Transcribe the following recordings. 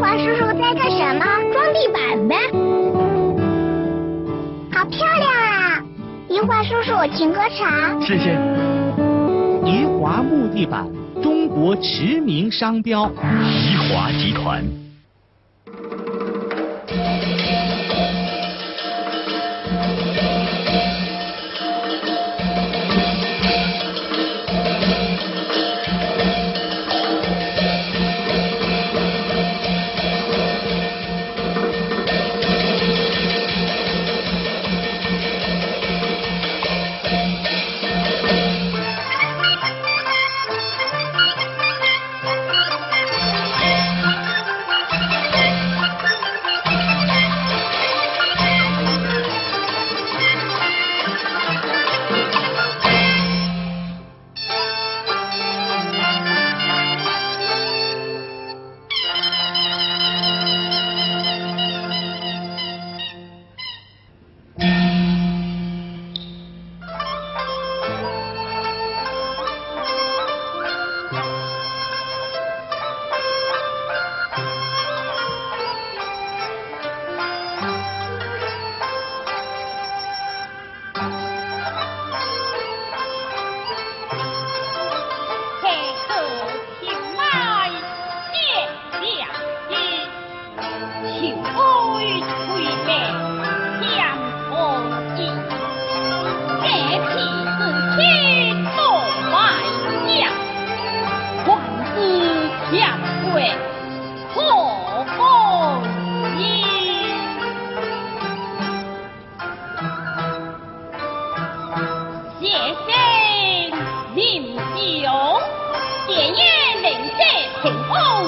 华叔叔在干什么？装地板呗。好漂亮啊！怡华叔叔请喝茶。谢谢。怡华木地板中国驰名商标。怡华集团。很棒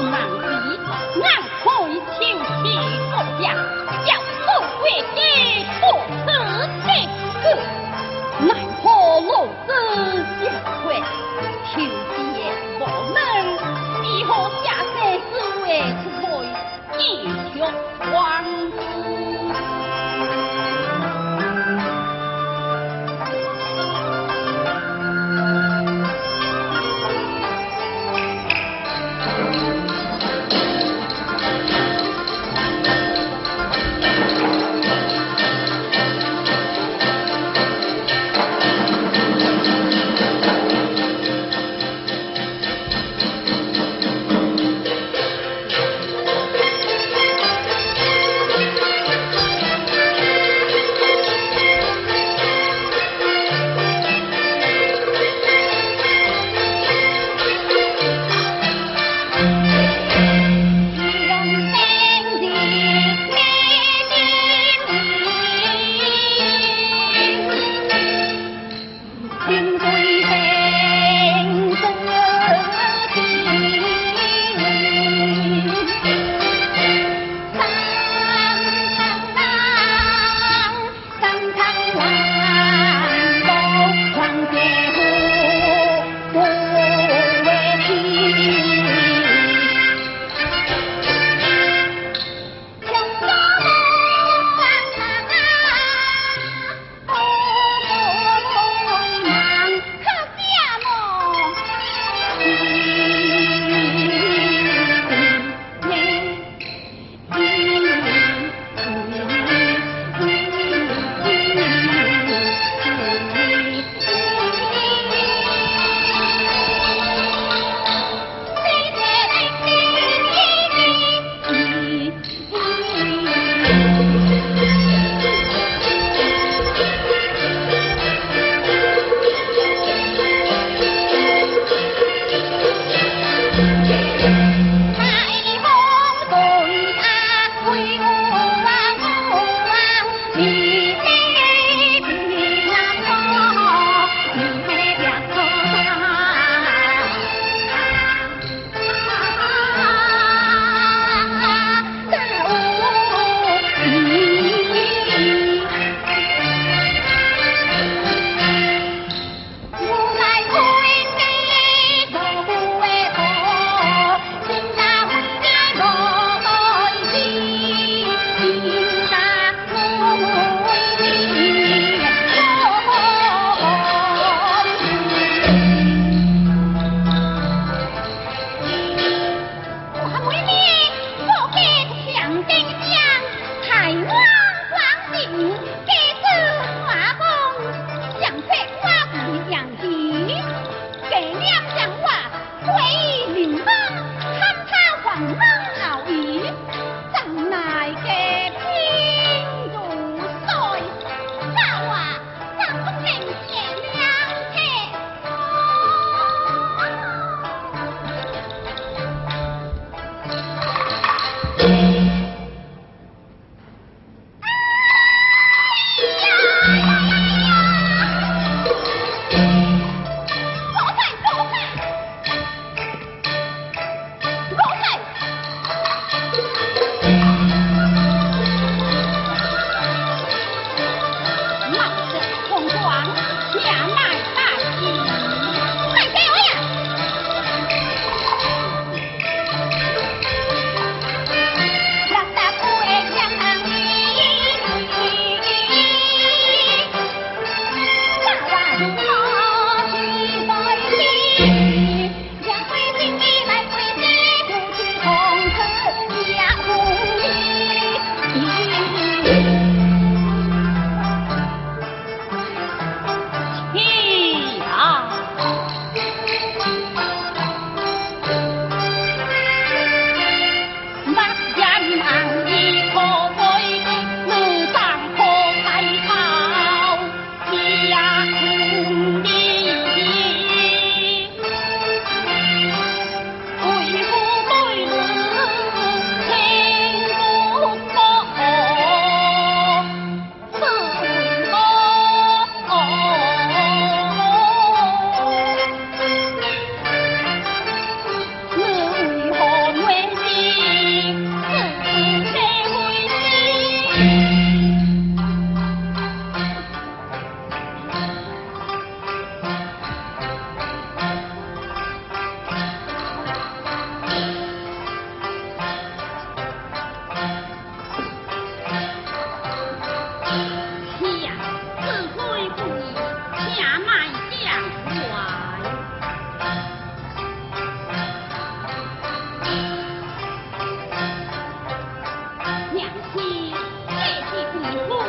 帝王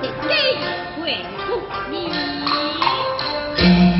的地位皇帝的尊